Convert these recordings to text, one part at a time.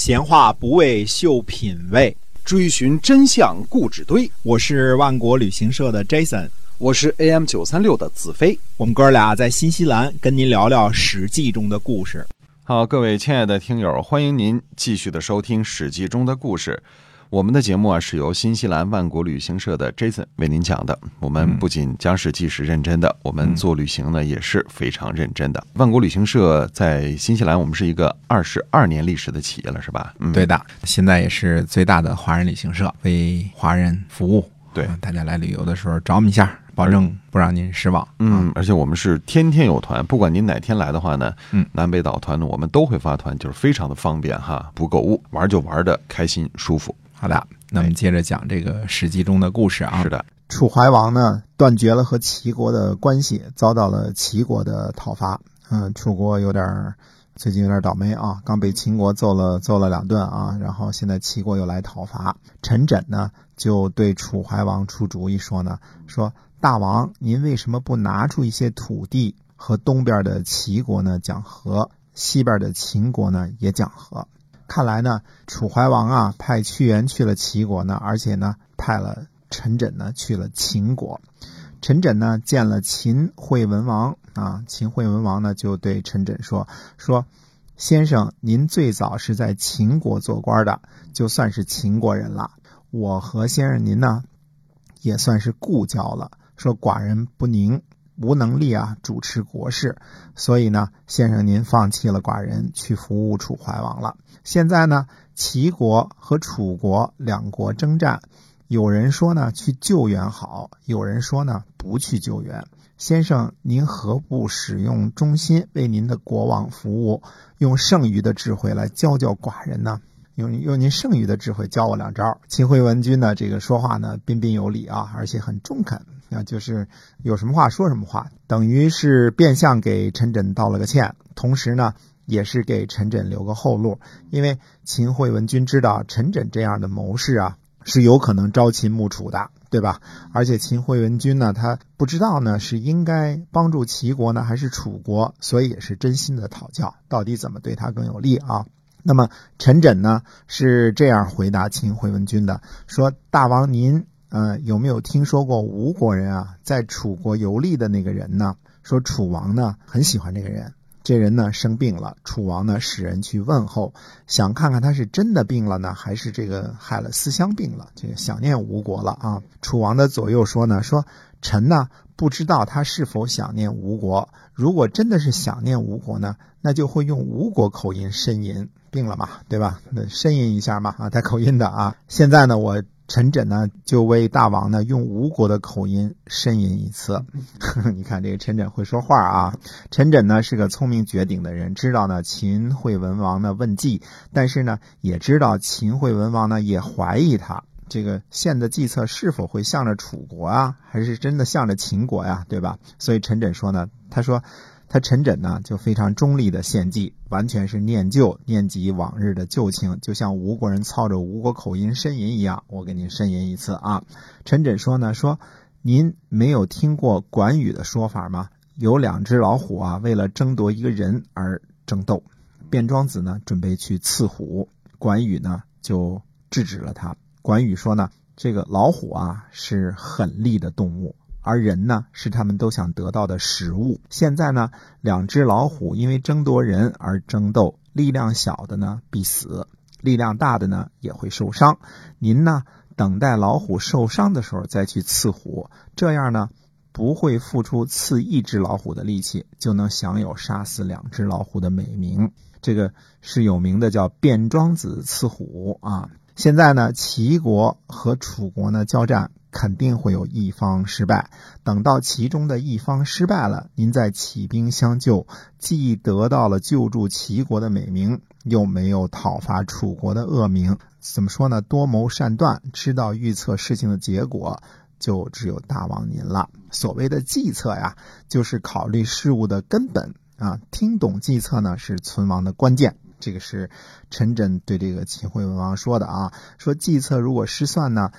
闲话不为秀品味，追寻真相故纸堆。我是万国旅行社的 Jason，我是 AM 九三六的子飞。我们哥俩在新西兰跟您聊聊《史记》中的故事。好，各位亲爱的听友，欢迎您继续的收听《史记》中的故事。我们的节目啊是由新西兰万国旅行社的 Jason 为您讲的。我们不仅讲史记是认真的，我们做旅行呢也是非常认真的。万国旅行社在新西兰，我们是一个二十二年历史的企业了，是吧？嗯，对的，现在也是最大的华人旅行社，为华人服务。对，大家来旅游的时候找我们一下，保证不让您失望。嗯，而且我们是天天有团，不管您哪天来的话呢，嗯，南北岛团呢我们都会发团，就是非常的方便哈，不购物，玩就玩的开心舒服。好的，那我们接着讲这个《史记》中的故事啊。是的，楚怀王呢断绝了和齐国的关系，遭到了齐国的讨伐。嗯，楚国有点最近有点倒霉啊，刚被秦国揍了揍了两顿啊，然后现在齐国又来讨伐。陈轸呢就对楚怀王出主意说呢，说大王您为什么不拿出一些土地和东边的齐国呢讲和，西边的秦国呢也讲和？看来呢，楚怀王啊派屈原去了齐国呢，而且呢派了陈轸呢去了秦国。陈轸呢见了秦惠文王啊，秦惠文王呢就对陈轸说：“说先生，您最早是在秦国做官的，就算是秦国人了。我和先生您呢，也算是故交了。说寡人不宁。”无能力啊，主持国事，所以呢，先生您放弃了寡人，去服务楚怀王了。现在呢，齐国和楚国两国征战，有人说呢去救援好，有人说呢不去救援。先生您何不使用忠心为您的国王服务，用剩余的智慧来教教寡人呢？用用您剩余的智慧教我两招。秦惠文君呢，这个说话呢彬彬有礼啊，而且很中肯。啊，就是有什么话说什么话，等于是变相给陈轸道了个歉，同时呢，也是给陈轸留个后路。因为秦惠文君知道陈轸这样的谋士啊，是有可能朝秦暮楚的，对吧？而且秦惠文君呢，他不知道呢是应该帮助齐国呢，还是楚国，所以也是真心的讨教，到底怎么对他更有利啊？那么陈轸呢是这样回答秦惠文君的：说大王您。呃，有没有听说过吴国人啊，在楚国游历的那个人呢？说楚王呢很喜欢这个人，这人呢生病了，楚王呢使人去问候，想看看他是真的病了呢，还是这个害了思乡病了，这个想念吴国了啊。楚王的左右说呢，说臣呢不知道他是否想念吴国，如果真的是想念吴国呢，那就会用吴国口音呻吟，病了嘛，对吧？那呻吟一下嘛，啊，带口音的啊。现在呢，我。陈轸呢，就为大王呢用吴国的口音呻吟一次。你看这个陈轸会说话啊。陈轸呢是个聪明绝顶的人，知道呢秦惠文王呢问计，但是呢也知道秦惠文王呢也怀疑他这个献的计策是否会向着楚国啊，还是真的向着秦国呀，对吧？所以陈轸说呢，他说。他陈轸呢，就非常中立的献计，完全是念旧，念及往日的旧情，就像吴国人操着吴国口音呻吟一样。我给您呻吟一次啊！陈轸说呢，说您没有听过管羽的说法吗？有两只老虎啊，为了争夺一个人而争斗，卞庄子呢准备去刺虎，管羽呢就制止了他。管羽说呢，这个老虎啊是狠厉的动物。而人呢，是他们都想得到的食物。现在呢，两只老虎因为争夺人而争斗，力量小的呢必死，力量大的呢也会受伤。您呢，等待老虎受伤的时候再去刺虎，这样呢不会付出刺一只老虎的力气，就能享有杀死两只老虎的美名。这个是有名的，叫卞庄子刺虎啊。现在呢，齐国和楚国呢交战。肯定会有一方失败。等到其中的一方失败了，您再起兵相救，既得到了救助齐国的美名，又没有讨伐楚国的恶名。怎么说呢？多谋善断，知道预测事情的结果，就只有大王您了。所谓的计策呀，就是考虑事物的根本啊。听懂计策呢，是存亡的关键。这个是陈轸对这个秦惠文王说的啊。说计策如果失算呢？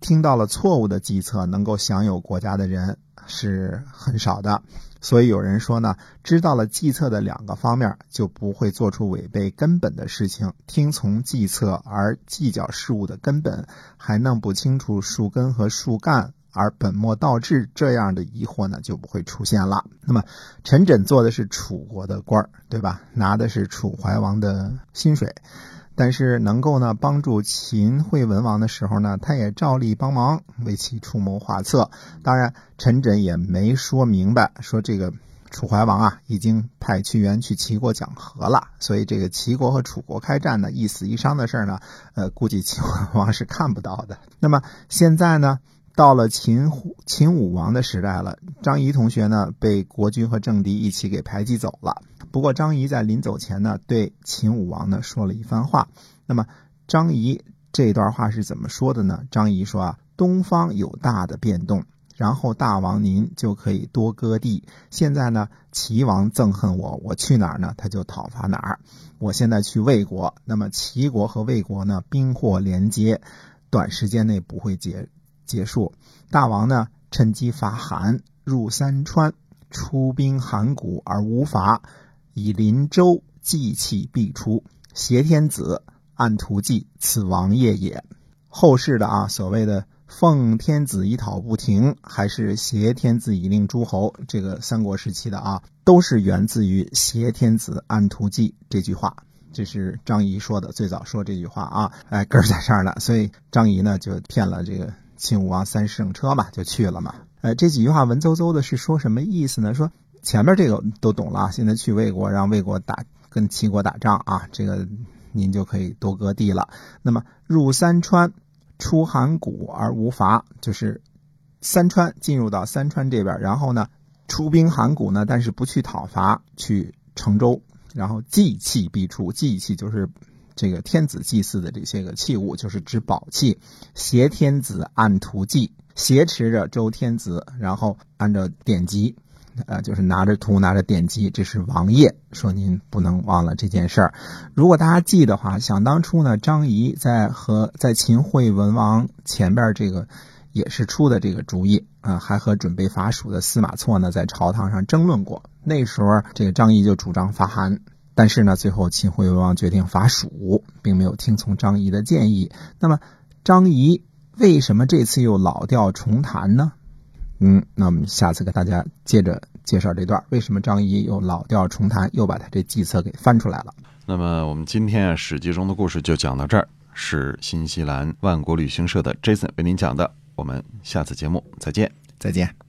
听到了错误的计策能够享有国家的人是很少的。所以有人说呢，知道了计策的两个方面，就不会做出违背根本的事情。听从计策而计较事物的根本，还弄不清楚树根和树干，而本末倒置，这样的疑惑呢就不会出现了。那么陈轸做的是楚国的官儿，对吧？拿的是楚怀王的薪水。但是能够呢帮助秦惠文王的时候呢，他也照例帮忙为其出谋划策。当然，陈轸也没说明白，说这个楚怀王啊已经派屈原去齐国讲和了，所以这个齐国和楚国开战呢，一死一伤的事儿呢，呃，估计秦惠王是看不到的。那么现在呢？到了秦秦武王的时代了，张仪同学呢被国君和政敌一起给排挤走了。不过张仪在临走前呢，对秦武王呢说了一番话。那么张仪这段话是怎么说的呢？张仪说啊，东方有大的变动，然后大王您就可以多割地。现在呢，齐王憎恨我，我去哪儿呢？他就讨伐哪儿。我现在去魏国，那么齐国和魏国呢兵祸连接，短时间内不会结。结束，大王呢趁机伐韩，入三川，出兵函谷而无伐，以临州祭器必出。挟天子按图计，此王业也。后世的啊，所谓的奉天子以讨不停，还是挟天子以令诸侯，这个三国时期的啊，都是源自于挟天子按图计这句话。这是张仪说的，最早说这句话啊，哎，根儿在这儿呢，所以张仪呢就骗了这个。秦武王三乘车嘛，就去了嘛。呃，这几句话文绉绉的，是说什么意思呢？说前面这个都懂了，现在去魏国，让魏国打跟齐国打仗啊，这个您就可以多割地了。那么入三川，出函谷而无伐，就是三川进入到三川这边，然后呢出兵函谷呢，但是不去讨伐，去成州，然后祭器必出，祭器就是。这个天子祭祀的这些个器物，就是指宝器。挟天子按图祭，挟持着周天子，然后按照典籍，呃，就是拿着图，拿着典籍，这是王爷。说您不能忘了这件事儿。如果大家记的话，想当初呢，张仪在和在秦惠文王前边这个也是出的这个主意啊，还和准备伐蜀的司马错呢在朝堂上争论过。那时候这个张仪就主张伐韩。但是呢，最后秦惠文王决定伐蜀，并没有听从张仪的建议。那么，张仪为什么这次又老调重弹呢？嗯，那我们下次给大家接着介绍这段，为什么张仪又老调重弹，又把他这计策给翻出来了？那么，我们今天啊《史记》中的故事就讲到这儿，是新西兰万国旅行社的 Jason 为您讲的。我们下次节目再见，再见。